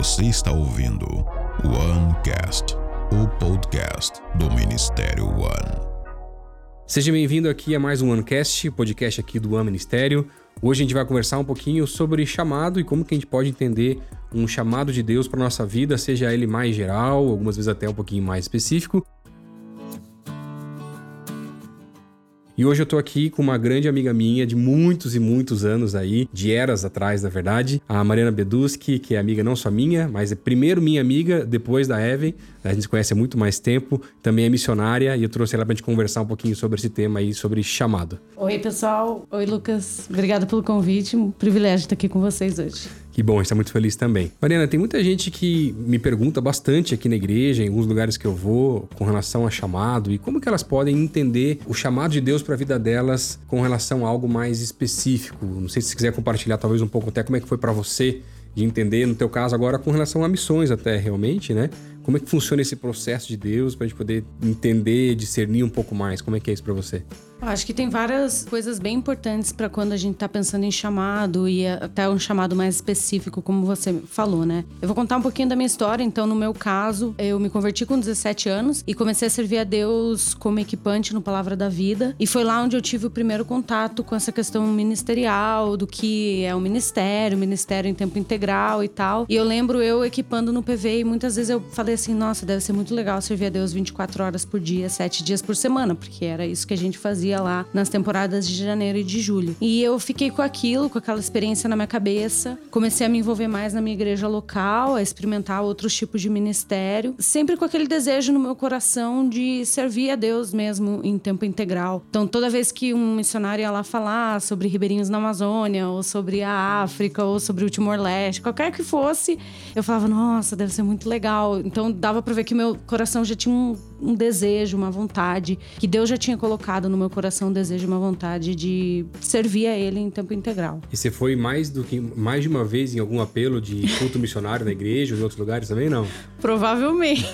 Você está ouvindo OneCast, o podcast do Ministério One. Seja bem-vindo aqui a mais um OneCast, podcast aqui do One Ministério. Hoje a gente vai conversar um pouquinho sobre chamado e como que a gente pode entender um chamado de Deus para nossa vida, seja ele mais geral, algumas vezes até um pouquinho mais específico, E hoje eu tô aqui com uma grande amiga minha de muitos e muitos anos aí, de eras atrás, na verdade, a Mariana Beduski, que é amiga não só minha, mas é primeiro minha amiga, depois da Evan. A gente se conhece há muito mais tempo, também é missionária e eu trouxe ela pra gente conversar um pouquinho sobre esse tema aí, sobre chamado. Oi, pessoal. Oi, Lucas. Obrigada pelo convite. Um privilégio estar aqui com vocês hoje. Que bom, a gente tá muito feliz também. Mariana, tem muita gente que me pergunta bastante aqui na igreja, em alguns lugares que eu vou, com relação a chamado e como que elas podem entender o chamado de Deus para a vida delas com relação a algo mais específico. Não sei se você quiser compartilhar talvez um pouco até como é que foi para você de entender, no teu caso agora, com relação a missões até realmente, né? Como é que funciona esse processo de Deus para a gente poder entender, discernir um pouco mais? Como é que é isso para você? Acho que tem várias coisas bem importantes para quando a gente está pensando em chamado e até um chamado mais específico, como você falou, né? Eu vou contar um pouquinho da minha história. Então, no meu caso, eu me converti com 17 anos e comecei a servir a Deus como equipante no Palavra da Vida. E foi lá onde eu tive o primeiro contato com essa questão ministerial, do que é o ministério, ministério em tempo integral e tal. E eu lembro eu equipando no PV e muitas vezes eu falei assim: nossa, deve ser muito legal servir a Deus 24 horas por dia, 7 dias por semana, porque era isso que a gente fazia fazia lá nas temporadas de janeiro e de julho. E eu fiquei com aquilo, com aquela experiência na minha cabeça. Comecei a me envolver mais na minha igreja local, a experimentar outros tipos de ministério, sempre com aquele desejo no meu coração de servir a Deus mesmo em tempo integral. Então, toda vez que um missionário ia lá falar sobre ribeirinhos na Amazônia, ou sobre a África, ou sobre o Timor-Leste, qualquer que fosse, eu falava, nossa, deve ser muito legal. Então, dava para ver que meu coração já tinha um, um desejo, uma vontade, que Deus já tinha colocado no meu coração coração deseja uma vontade de servir a ele em tempo integral. E você foi mais do que mais de uma vez em algum apelo de culto missionário na igreja ou em outros lugares também não? Provavelmente.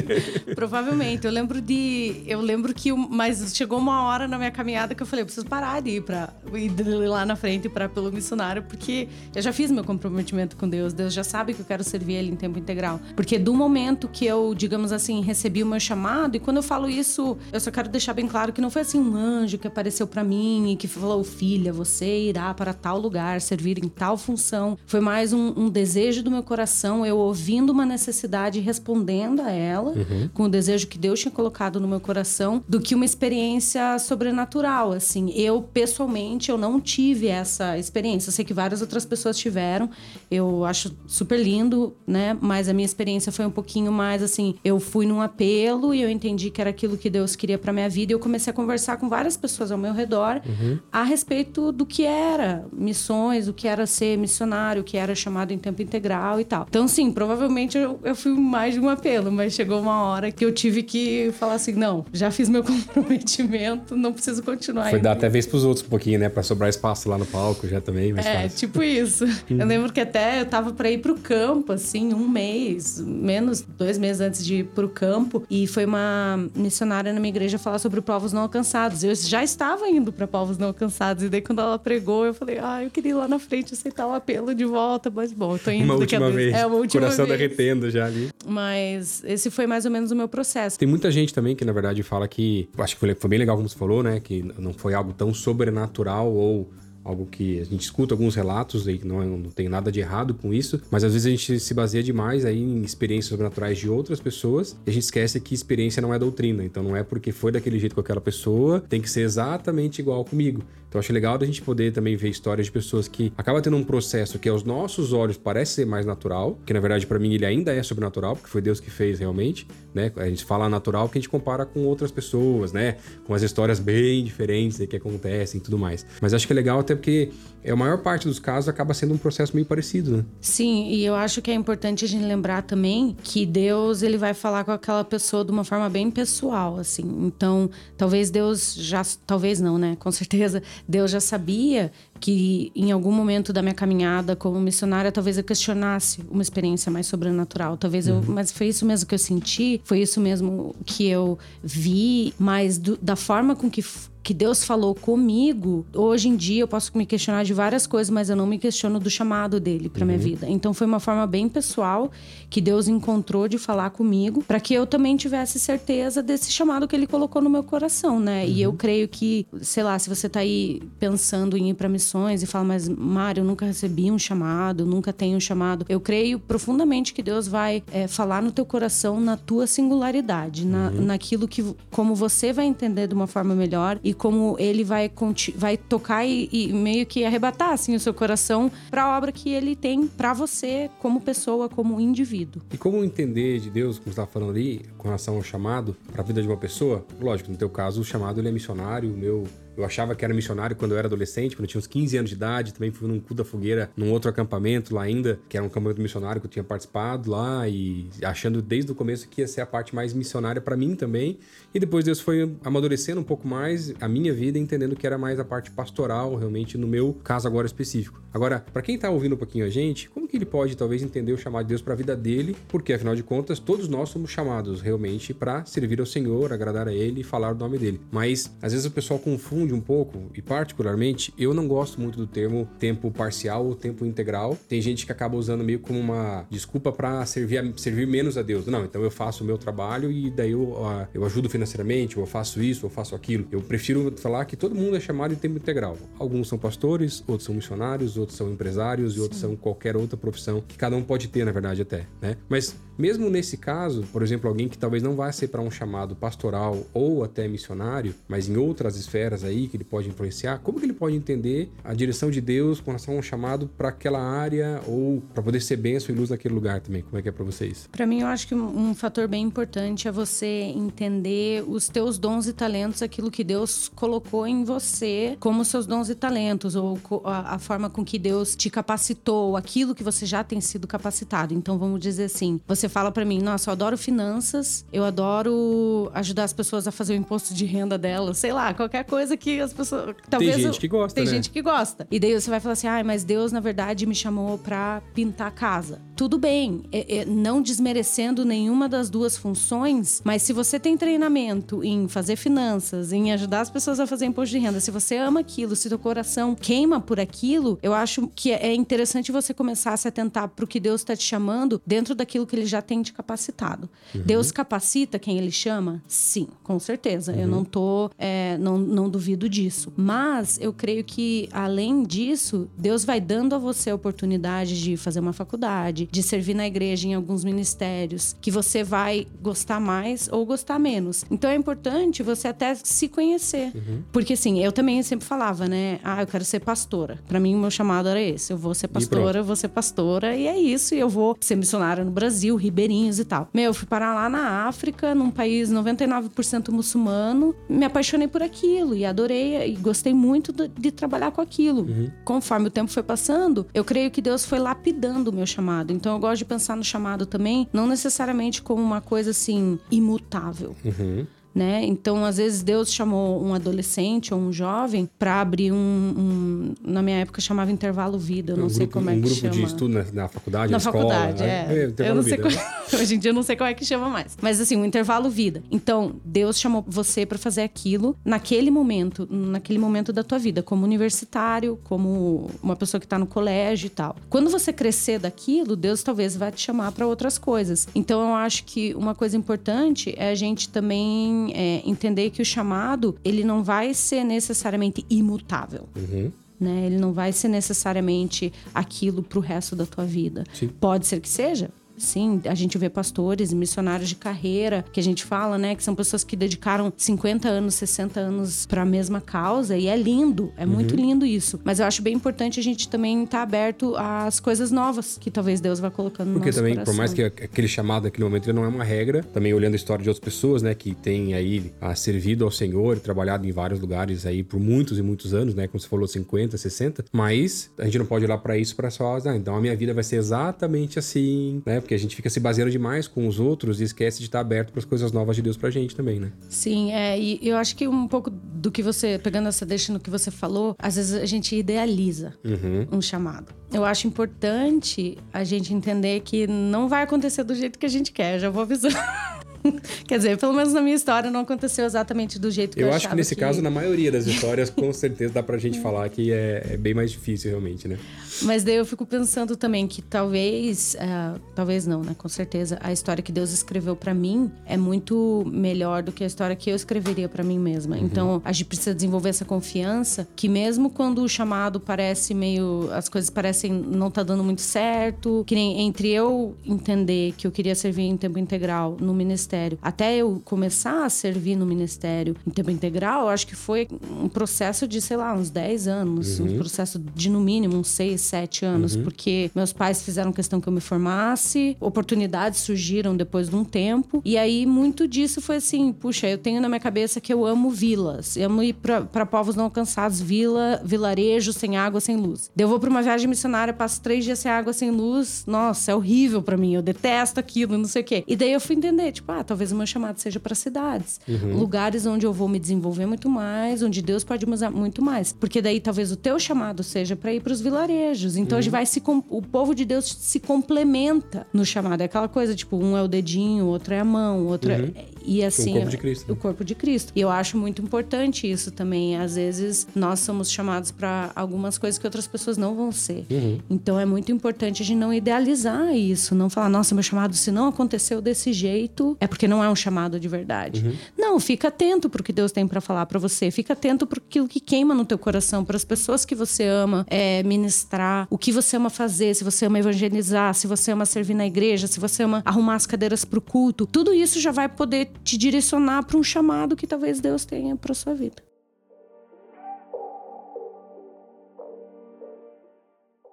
Provavelmente. Eu lembro de eu lembro que mas chegou uma hora na minha caminhada que eu falei, eu preciso parar de ir para ir lá na frente para pelo missionário, porque eu já fiz meu comprometimento com Deus. Deus já sabe que eu quero servir ele em tempo integral. Porque do momento que eu, digamos assim, recebi o meu chamado, e quando eu falo isso, eu só quero deixar bem claro que não foi assim um anjo que apareceu para mim e que falou: Filha, você irá para tal lugar, servir em tal função. Foi mais um, um desejo do meu coração, eu ouvindo uma necessidade e respondendo a ela, uhum. com o desejo que Deus tinha colocado no meu coração, do que uma experiência sobrenatural. Assim, eu pessoalmente eu não tive essa experiência. Eu sei que várias outras pessoas tiveram. Eu acho super lindo, né? Mas a minha experiência foi um pouquinho mais assim. Eu fui num apelo e eu entendi que era aquilo que Deus queria para minha vida e eu comecei a conversar com várias pessoas ao meu redor uhum. a respeito do que era missões, o que era ser missionário, o que era chamado em tempo integral e tal. Então, sim, provavelmente eu, eu fui mais de um apelo, mas chegou uma hora que eu tive que falar assim: não, já fiz meu comprometimento, não preciso continuar. Foi dar até vez pros outros um pouquinho, né? Pra sobrar espaço lá no palco já também. É, fácil. tipo isso. eu uhum. lembro que até eu tava pra ir pro campo, assim, um mês, menos dois meses antes de ir pro campo, e foi uma missionária na minha igreja falar sobre povos não alcançados eu já estava indo para povos não alcançados. E daí, quando ela pregou, eu falei, ah, eu queria ir lá na frente aceitar o apelo de volta. Mas bom, eu tô indo uma última vez. É, uma última Coração vez. derretendo já ali. Mas esse foi mais ou menos o meu processo. Tem muita gente também que, na verdade, fala que. Acho que foi, foi bem legal como você falou, né? Que não foi algo tão sobrenatural ou algo que a gente escuta alguns relatos que não, não tem nada de errado com isso, mas às vezes a gente se baseia demais aí em experiências sobrenaturais de outras pessoas e a gente esquece que experiência não é doutrina, então não é porque foi daquele jeito com aquela pessoa, tem que ser exatamente igual comigo. Então acho legal da gente poder também ver histórias de pessoas que acabam tendo um processo que aos nossos olhos parece ser mais natural, que na verdade para mim ele ainda é sobrenatural, porque foi Deus que fez realmente, né? A gente fala natural que a gente compara com outras pessoas, né? Com as histórias bem diferentes que acontecem e tudo mais. Mas acho que é legal até porque é, a maior parte dos casos acaba sendo um processo meio parecido, né? Sim, e eu acho que é importante a gente lembrar também que Deus ele vai falar com aquela pessoa de uma forma bem pessoal, assim. Então, talvez Deus já, talvez não, né? Com certeza Deus já sabia que em algum momento da minha caminhada como missionária, talvez eu questionasse uma experiência mais sobrenatural. Talvez eu, mas foi isso mesmo que eu senti, foi isso mesmo que eu vi, mas do, da forma com que que Deus falou comigo, hoje em dia eu posso me questionar de várias coisas, mas eu não me questiono do chamado dele para uhum. minha vida. Então foi uma forma bem pessoal que Deus encontrou de falar comigo, para que eu também tivesse certeza desse chamado que ele colocou no meu coração, né? Uhum. E eu uhum. creio que, sei lá, se você tá aí pensando em ir para missões e fala, mas Mário, eu nunca recebi um chamado, nunca tenho um chamado. Eu creio profundamente que Deus vai é, falar no teu coração na tua singularidade, na, uhum. naquilo que como você vai entender de uma forma melhor e como ele vai, vai tocar e, e meio que arrebatar assim, o seu coração para a obra que ele tem para você como pessoa, como indivíduo. E como entender de Deus, como você estava falando ali, com relação ao chamado para a vida de uma pessoa? Lógico, no teu caso, o chamado ele é missionário, o meu eu achava que era missionário quando eu era adolescente, quando eu tinha uns 15 anos de idade. Também fui num cu da fogueira, num outro acampamento lá ainda, que era um acampamento missionário que eu tinha participado lá e achando desde o começo que ia ser a parte mais missionária para mim também. E depois Deus foi amadurecendo um pouco mais a minha vida, entendendo que era mais a parte pastoral, realmente, no meu caso agora específico. Agora, para quem tá ouvindo um pouquinho a gente, como que ele pode talvez entender o chamado de Deus para a vida dele? Porque afinal de contas, todos nós somos chamados realmente para servir ao Senhor, agradar a ele e falar o nome dele. Mas às vezes o pessoal confunde confunde um pouco, e particularmente, eu não gosto muito do termo tempo parcial ou tempo integral. Tem gente que acaba usando meio como uma desculpa para servir, servir menos a Deus. Não, então eu faço o meu trabalho e daí eu, uh, eu ajudo financeiramente, ou eu faço isso, ou eu faço aquilo. Eu prefiro falar que todo mundo é chamado de tempo integral. Alguns são pastores, outros são missionários, outros são empresários Sim. e outros são qualquer outra profissão que cada um pode ter, na verdade, até, né? Mas mesmo nesse caso, por exemplo, alguém que talvez não vá ser para um chamado pastoral ou até missionário, mas em outras esferas aí que ele pode influenciar, como que ele pode entender a direção de Deus com relação a um chamado para aquela área ou para poder ser bênção e luz naquele lugar também? Como é que é para vocês? Para mim, eu acho que um fator bem importante é você entender os teus dons e talentos, aquilo que Deus colocou em você como seus dons e talentos ou a, forma com que Deus te capacitou, aquilo que você já tem sido capacitado. Então, vamos dizer assim, você fala para mim, nossa, eu adoro finanças, eu adoro ajudar as pessoas a fazer o imposto de renda delas, sei lá, qualquer coisa que as pessoas. Talvez tem gente que gosta. Tem né? gente que gosta. E daí você vai falar assim, ai, ah, mas Deus, na verdade, me chamou pra pintar a casa. Tudo bem, é, é, não desmerecendo nenhuma das duas funções, mas se você tem treinamento em fazer finanças, em ajudar as pessoas a fazer imposto de renda, se você ama aquilo, se teu coração queima por aquilo, eu acho que é interessante você começar a se atentar pro que Deus está te chamando dentro daquilo que ele já já tem te capacitado. Uhum. Deus capacita quem ele chama? Sim, com certeza. Uhum. Eu não tô, é, não, não duvido disso. Mas eu creio que, além disso, Deus vai dando a você a oportunidade de fazer uma faculdade, de servir na igreja em alguns ministérios, que você vai gostar mais ou gostar menos. Então é importante você até se conhecer. Uhum. Porque assim, eu também sempre falava, né? Ah, eu quero ser pastora. Para mim, o meu chamado era esse. Eu vou ser pastora, eu vou ser pastora, e é isso. E eu vou ser missionária no Brasil, ribeirinhos e tal. Meu, eu fui parar lá na África, num país 99% muçulmano, me apaixonei por aquilo e adorei e gostei muito de, de trabalhar com aquilo. Uhum. Conforme o tempo foi passando, eu creio que Deus foi lapidando o meu chamado. Então eu gosto de pensar no chamado também, não necessariamente como uma coisa assim imutável. Uhum né? Então, às vezes, Deus chamou um adolescente ou um jovem para abrir um, um, Na minha época chamava intervalo vida, eu não um sei grupo, como é que chama. Um grupo de estudo na, na faculdade, na, na faculdade, escola, é. é eu não sei qual... Hoje em dia eu não sei como é que chama mais. Mas assim, um intervalo vida. Então, Deus chamou você para fazer aquilo naquele momento, naquele momento da tua vida, como universitário, como uma pessoa que tá no colégio e tal. Quando você crescer daquilo, Deus talvez vai te chamar para outras coisas. Então, eu acho que uma coisa importante é a gente também é, entender que o chamado ele não vai ser necessariamente imutável. Uhum. Né? Ele não vai ser necessariamente aquilo para o resto da tua vida. Sim. Pode ser que seja, Sim, a gente vê pastores e missionários de carreira, que a gente fala, né, que são pessoas que dedicaram 50 anos, 60 anos para a mesma causa, e é lindo, é uhum. muito lindo isso. Mas eu acho bem importante a gente também estar tá aberto às coisas novas que talvez Deus vá colocando Porque no também, coração. por mais que aquele chamado naquele momento ele não é uma regra, também olhando a história de outras pessoas, né, que têm aí a, ah, servido ao Senhor, trabalhado em vários lugares aí por muitos e muitos anos, né, como você falou, 50, 60, mas a gente não pode olhar para isso para só, ah, então a minha vida vai ser exatamente assim, né, porque a gente fica se baseando demais com os outros e esquece de estar aberto para as coisas novas de Deus pra gente também, né? Sim, é, e eu acho que um pouco do que você, pegando essa deixa no que você falou, às vezes a gente idealiza Uhum. um chamado. Eu acho importante a gente entender que não vai acontecer do jeito que a gente quer, já vou avisando. Quer dizer, pelo menos na minha história não aconteceu exatamente do jeito que eu, Eu acho que nesse caso, na maioria das histórias, com certeza dá pra gente falar que é, é bem mais difícil, realmente, né? Mas daí eu fico pensando também que talvez, ah, talvez não, né? Com certeza, a história que Deus escreveu pra mim é muito melhor do que a história que eu escreveria pra mim mesma. Então, a gente precisa desenvolver essa confiança que mesmo quando o chamado parece meio, as coisas parecem não tá dando muito certo, que nem entre eu entender que eu queria servir em tempo integral no ministério, até eu começar a servir no ministério em tempo integral, eu acho que foi um processo de, sei lá, uns 10 anos, um processo de no mínimo uns 6, 7 anos, porque meus pais fizeram questão que eu me formasse, oportunidades surgiram depois de um tempo, e aí muito disso foi assim, puxa, eu tenho na minha cabeça que eu amo vilas, eu amo ir para povos não alcançados, vila, vilarejo sem água, sem luz. Daí eu vou pra uma viagem missionária, passo três dias sem água, sem luz, nossa, é horrível pra mim, eu detesto aquilo, não sei o quê. E daí eu fui entender, tipo, ah, talvez o meu chamado seja para cidades, lugares onde eu vou me desenvolver muito mais, onde Deus pode me usar muito mais, porque daí talvez o teu chamado seja para ir para os vilarejos. Então a gente vai se o povo de Deus se complementa no chamado. É aquela coisa, tipo, um é o dedinho, o outro é a mão, o outro é e assim corpo de Cristo, o corpo de Cristo. E eu acho muito importante isso também. Às vezes nós somos chamados para algumas coisas que outras pessoas não vão ser. Uhum. Então é muito importante a gente não idealizar isso, não falar, nossa, meu chamado se não aconteceu desse jeito, é porque não é um chamado de verdade. Uhum. Não, fica atento pro que Deus tem para falar para você. Fica atento pro aquilo que queima no teu coração, para as pessoas que você ama é, ministrar, o que você ama fazer, se você ama evangelizar, se você ama servir na igreja, se você ama arrumar as cadeiras pro culto. Tudo isso já vai poder te direcionar para um chamado que talvez Deus tenha para sua vida.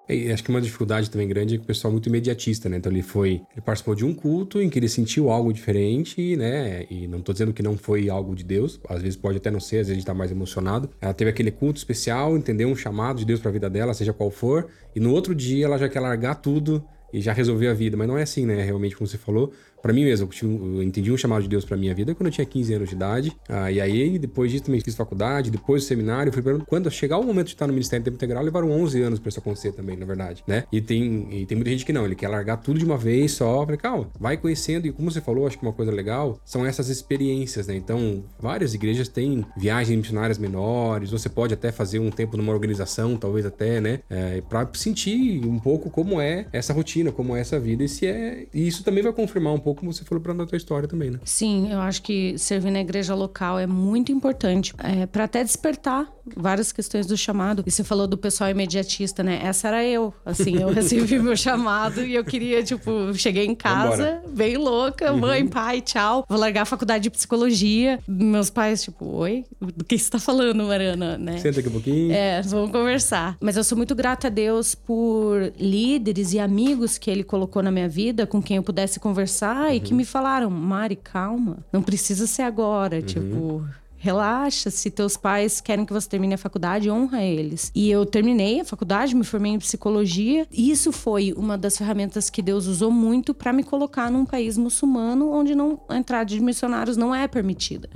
E acho que uma dificuldade também grande é que o pessoal é muito imediatista, né? Então ele foi. Ele participou de um culto em que ele sentiu algo diferente, né? E não tô dizendo que não foi algo de Deus, às vezes pode até não ser, às vezes a gente tá mais emocionado. Ela teve aquele culto especial, entendeu? Um chamado de Deus pra vida dela, seja qual for, e no outro dia ela já quer largar tudo e já resolver a vida. Mas não é assim, né? Realmente, como você falou. Pra mim mesmo, eu eu entendi um chamado de Deus pra minha vida quando eu tinha 15 anos de idade. Ah, e aí, depois disso, também fiz faculdade, depois do seminário. Fui pra... Quando chegar o momento de estar no Ministério em Tempo Integral, levaram 11 anos pra isso acontecer também, na verdade, né? E tem, e tem muita gente que não, ele quer largar tudo de uma vez só. Falei, calma, vai conhecendo. E como você falou, acho que uma coisa legal são essas experiências, né? Então, várias igrejas têm viagens missionárias menores. Você pode até fazer um tempo numa organização, talvez até, né? É, pra sentir um pouco como é essa rotina, como é essa vida. E se é. E isso também vai confirmar um pouco, como você falou pra na tua história também, né? Sim, eu acho que servir na igreja local é muito importante é, para até despertar várias questões do chamado. E você falou do pessoal imediatista, né? Essa era eu. Assim, eu recebi meu chamado e eu queria, tipo, cheguei em casa, bem louca, mãe, pai, tchau. Vou largar a faculdade de psicologia. Meus pais, tipo, oi? Do que você tá falando, Mariana? Né? Senta aqui um pouquinho. É, vamos conversar. Mas eu sou muito grata a Deus por líderes e amigos que ele colocou na minha vida, com quem eu pudesse conversar e que me falaram: Mari, calma, não precisa ser agora. Tipo. Relaxa, se teus pais querem que você termine a faculdade, honra eles. E eu terminei a faculdade, me formei em psicologia. E isso foi uma das ferramentas que Deus usou muito para me colocar num país muçulmano onde não, a entrada de missionários não é permitida.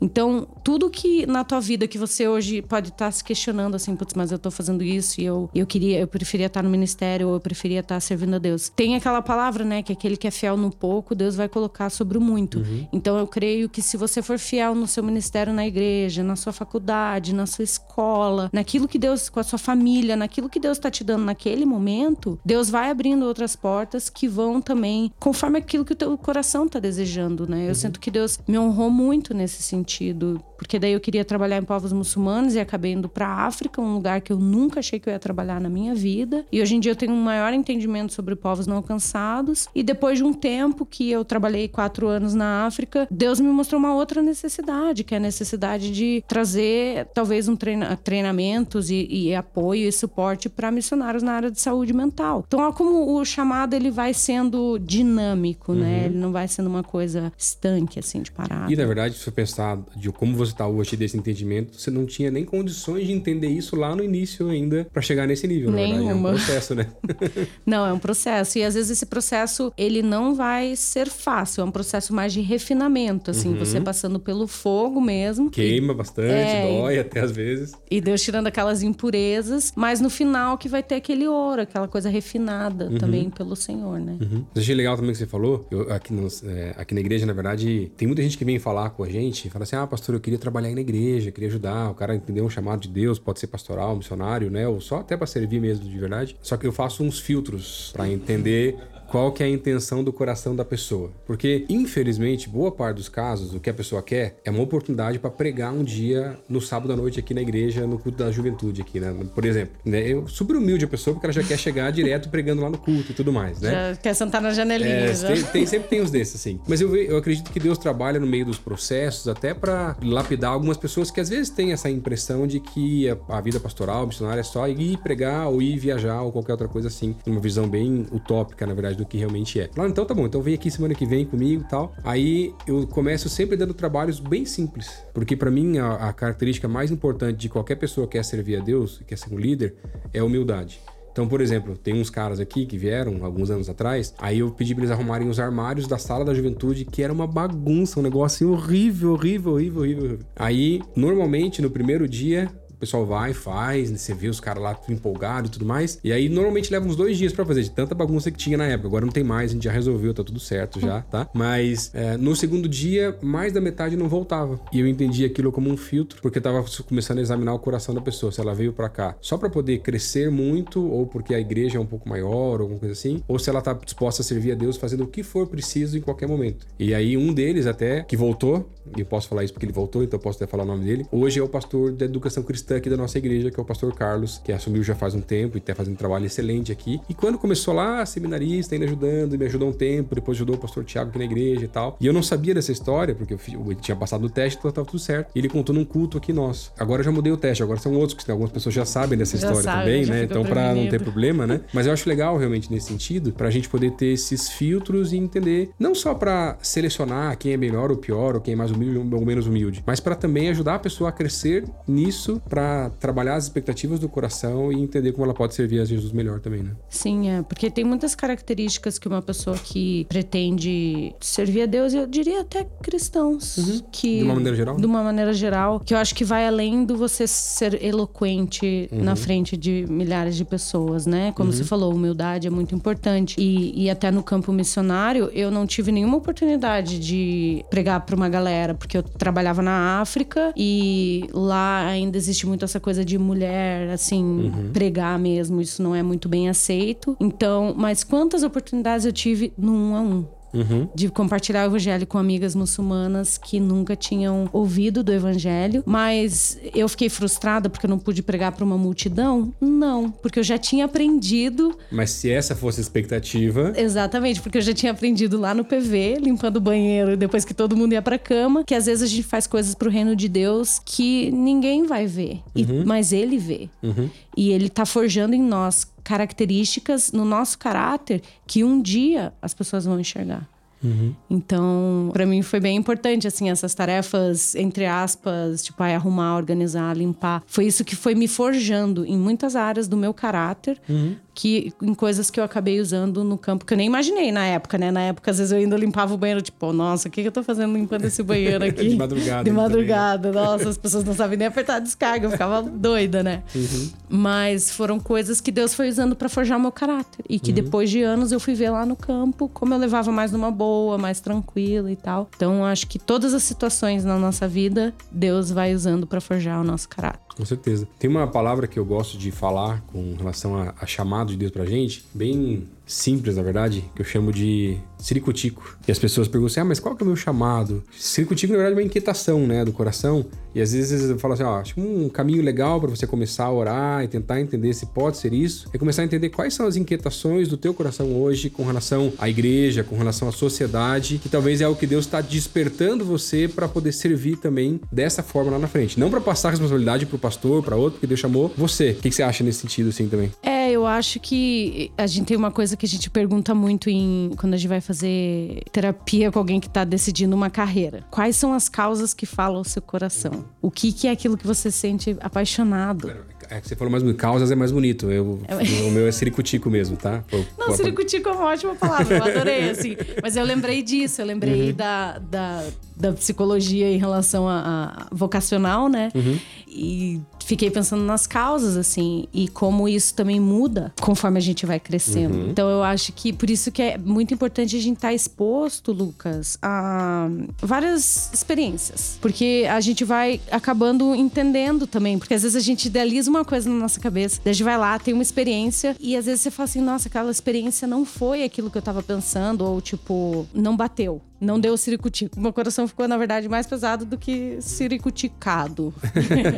Então, tudo que na tua vida que você hoje pode estar se questionando assim, putz, mas eu tô fazendo isso e eu, eu queria, eu preferia estar no ministério ou eu preferia estar servindo a Deus. Tem aquela palavra, né, que aquele que é fiel no pouco, Deus vai colocar sobre o muito. Então, eu creio que se você for fiel no seu ministério na igreja, na sua faculdade, na sua escola, naquilo que Deus, com a sua família, naquilo que Deus tá te dando naquele momento, Deus vai abrindo outras portas que vão também conforme aquilo que o teu coração tá desejando, né? Eu sinto que Deus me honrou muito nesse sentido, porque daí eu queria trabalhar em povos muçulmanos e acabei indo pra África, um lugar que eu nunca achei que eu ia trabalhar na minha vida. E hoje em dia eu tenho um maior entendimento sobre povos não alcançados. E depois de um tempo que eu trabalhei quatro anos na África, Deus me mostrou uma outra necessidade, que é a necessidade de trazer talvez um treina treinamentos e, e apoio e suporte para missionários na área de saúde mental. Então, ó, como o chamado ele vai sendo dinâmico, né? Ele não vai sendo uma coisa estanque, assim, de parada. E na verdade, se você pensar de como Deus está hoje desse entendimento, você não tinha nem condições de entender isso lá no início ainda para chegar nesse nível, Nenhuma. na verdade. É um processo, né? não, é um processo. E às vezes esse processo, ele não vai ser fácil. É um processo mais de refinamento, assim. Uhum. Você passando pelo fogo mesmo. Queima bastante, é, dói e... até às vezes. E Deus tirando aquelas impurezas. Mas no final que vai ter aquele ouro, aquela coisa refinada uhum. também pelo Senhor, né? Uhum. Eu achei legal também que você falou. Eu, aqui, no, é, aqui na igreja, na verdade, tem muita gente que vem falar com a gente fala assim: ah, pastor, eu queria trabalhar na igreja, queria ajudar. O cara entendeu um chamado de Deus, pode ser pastoral, missionário, né? Ou só até para servir mesmo de verdade. Só que eu faço uns filtros para entender qual que é a intenção do coração da pessoa. Porque, infelizmente, boa parte dos casos, o que a pessoa quer é uma oportunidade para pregar um dia no sábado à noite aqui na igreja, no culto da juventude aqui, né? Por exemplo, né? Eu super humilde a pessoa porque ela já quer chegar direto pregando lá no culto e tudo mais, né? Já quer sentar na janelinha. É, tem, tem, sempre tem uns desses, assim. Mas eu, eu acredito que Deus trabalha no meio dos processos até para lapidar algumas pessoas que às vezes têm essa impressão de que a, a vida pastoral, missionária é só ir pregar ou ir viajar ou qualquer outra coisa assim. Uma visão bem utópica, na verdade, do que realmente é. Lá, então tá bom, então vem aqui semana que vem comigo e tal. Aí eu começo sempre dando trabalhos bem simples, porque para mim a, a, característica mais importante de qualquer pessoa que quer servir a Deus, que quer ser um líder, é humildade. Então, por exemplo, tem uns caras aqui que vieram alguns anos atrás, aí eu pedi pra eles arrumarem os armários da sala da juventude, que era uma bagunça, um negócio assim, horrível, horrível, horrível, horrível. Aí, normalmente, no primeiro dia, pessoal vai, faz, você vê os caras lá tudo empolgado e tudo mais. E aí normalmente leva uns dois dias para fazer, de tanta bagunça que tinha na época. Agora não tem mais, a gente já resolveu, tá tudo certo já, tá? Mas é, no segundo dia, mais da metade não voltava. E eu entendi aquilo como um filtro, porque eu tava começando a examinar o coração da pessoa, se ela veio para cá só para poder crescer muito, ou porque a igreja é um pouco maior, ou alguma coisa assim, ou se ela tá disposta a servir a Deus fazendo o que for preciso em qualquer momento. E aí um deles até, que voltou, e eu posso falar isso porque ele voltou, então eu posso até falar o nome dele, hoje é o pastor da educação cristã cristã aqui da nossa igreja, que é o pastor Carlos, que assumiu já faz um tempo e está fazendo um trabalho excelente aqui. E quando começou lá, seminarista, ainda ajudando, me ajudou um tempo, depois ajudou o pastor Tiago aqui na igreja e tal. E eu não sabia dessa história, porque eu, eu tinha passado o teste, então estava tudo certo. E ele contou num culto aqui nosso. Agora eu já mudei o teste, agora são outros, que algumas pessoas já sabem dessa já história sabe, também, né? Então, para não ter problema, né? Mas eu acho legal realmente nesse sentido, para a gente poder ter esses filtros e entender, não só para selecionar quem é melhor ou pior, ou quem é mais humilde ou menos humilde, mas para também ajudar a pessoa a crescer nisso, para trabalhar as expectativas do coração e entender como ela pode servir a Jesus melhor também, né? Sim, é. Porque tem muitas características que uma pessoa que pretende servir a Deus, eu diria até cristãos, uhum. que... De uma maneira geral? De uma maneira geral, que eu acho que vai além do você ser eloquente uhum. na frente de milhares de pessoas, né? Como uhum. você falou, humildade é muito importante. E, e até no campo missionário, eu não tive nenhuma oportunidade de pregar para uma galera, porque eu trabalhava na África e lá ainda existe muito essa coisa de mulher, assim, uhum. pregar mesmo, isso não é muito bem aceito. Então, mas quantas oportunidades eu tive no um a um? Uhum. de compartilhar o evangelho com amigas muçulmanas que nunca tinham ouvido do evangelho. Mas eu fiquei frustrada porque eu não pude pregar para uma multidão? Não, porque eu já tinha aprendido. Mas se essa fosse a expectativa. Exatamente, porque eu já tinha aprendido lá no PV, limpando o banheiro depois que todo mundo ia para cama, que às vezes a gente faz coisas pro reino de Deus que ninguém vai ver, uhum. e, mas ele vê. Uhum. E ele tá forjando em nós características no nosso caráter que um dia as pessoas vão enxergar. Uhum. Então, para mim foi bem importante, assim, essas tarefas, entre aspas, tipo, arrumar, organizar, limpar. Foi isso que foi me forjando em muitas áreas do meu caráter, uhum que em coisas que eu acabei usando no campo que eu nem imaginei na época, né? Na época, às vezes eu ainda limpava o banheiro, tipo, nossa, o que, que eu tô fazendo limpando esse banheiro aqui? de madrugada. De madrugada. Nossa, as pessoas não sabem nem apertar a descarga, eu ficava doida, né? Uhum. Mas foram coisas que Deus foi usando para forjar meu caráter. E que uhum. depois de anos eu fui ver lá no campo como eu levava mais numa boa, mais tranquila e tal. Então acho que todas as situações na nossa vida, Deus vai usando para forjar o nosso caráter. Com certeza. Tem uma palavra que eu gosto de falar com relação a, a chamado de Deus pra gente, bem simples, na verdade, que eu chamo de ciricutico. E as pessoas perguntam assim, ah, mas qual que é o meu chamado? Ciricutico, na verdade, é uma inquietação, né, do coração. E às vezes eu falo assim, ó, acho que um caminho legal para você começar a orar e tentar entender se pode ser isso, é começar a entender quais são as inquietações do teu coração hoje com relação à igreja, com relação à sociedade, que talvez é o que Deus está despertando você para poder servir também dessa forma lá na frente. Não para passar a responsabilidade pro pastor, para outro, porque Deus chamou você. O que, que você acha nesse sentido, assim, também? É, eu acho acho que a gente tem uma coisa que a gente pergunta muito em quando a gente vai fazer terapia com alguém que está decidindo uma carreira. Quais são as causas que falam o seu coração? O que, que é aquilo que você sente apaixonado? É que você falou mais bonito. Causas é mais bonito. Eu, o meu é siricutico mesmo, tá? Pô, Não, siricutico é uma ótima palavra. Eu adorei, assim. Mas eu lembrei disso. Eu lembrei uhum. da, da, da, psicologia em relação a, a vocacional, né? Uhum. E fiquei pensando nas causas, assim, e como isso também muda conforme a gente vai crescendo. Uhum. Então eu acho que por isso que é muito importante a gente estar tá exposto, Lucas, a várias experiências. Porque a gente vai acabando entendendo também. Porque às vezes a gente idealiza uma coisa na nossa cabeça, a gente vai lá, tem uma experiência, e às vezes você fala assim, nossa, aquela experiência não foi aquilo que eu tava pensando, ou tipo, não bateu. Não deu ciricutico. Meu coração ficou, na verdade, mais pesado do que ciricuticado.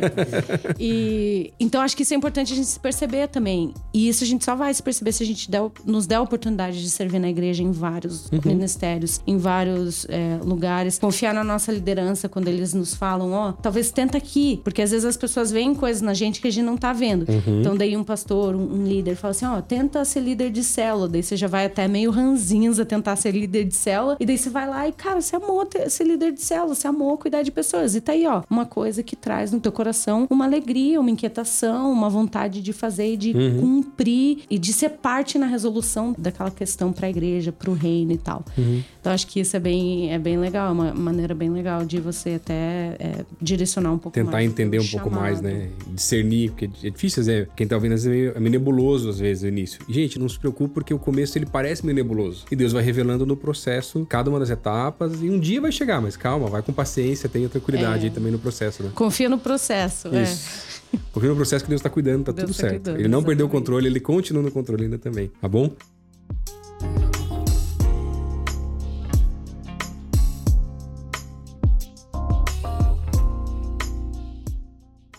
e então acho que isso é importante a gente se perceber também. E isso a gente só vai se perceber se a gente der, nos der a oportunidade de servir na igreja em vários uhum. ministérios, em vários é, lugares. Confiar na nossa liderança quando eles nos falam, ó, oh, talvez tenta aqui. Porque às vezes as pessoas veem coisas na gente que a gente não tá vendo. Uhum. Então daí um pastor, um, um líder fala assim, ó, oh, tenta ser líder de célula. Daí você já vai até meio ranzinza tentar ser líder de célula. E daí você vai lá e, cara, você amou ser líder de célula, você amou cuidar de pessoas. E tá aí, ó, uma coisa que traz no teu coração uma alegria, uma inquietação, uma vontade de fazer e de uhum. cumprir e de ser parte na resolução daquela questão para a igreja, para o reino e tal. Uhum. Então acho que isso é bem, é bem legal, é uma maneira bem legal de você até é, direcionar um pouco Tentar mais. Tentar entender um chamado. pouco mais, né? Discernir, porque é difícil, é, quem tá ouvindo é meio, é meio nebuloso às vezes no início. E, gente, não se preocupe porque o começo ele parece meio nebuloso. E Deus vai revelando no processo cada uma das etapas e um dia vai chegar, mas calma, vai com paciência, tenha tranquilidade é. aí também no processo, né? Confia no processo, é. Isso. é. Confia no processo que Deus tá cuidando, tá Deus tudo tá certo. Cuidando, ele não exatamente. perdeu o controle, ele continua no controle ainda também, tá bom?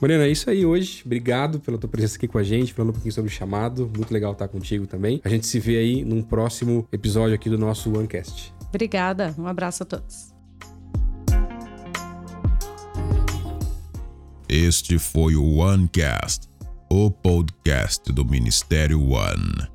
Morena, é isso aí hoje. Obrigado pela tua presença aqui com a gente, falando um pouquinho sobre o chamado. Muito legal estar contigo também. A gente se vê aí num próximo episódio aqui do nosso OneCast. Obrigada. Um abraço a todos. Este foi o OneCast, o podcast do Ministério One.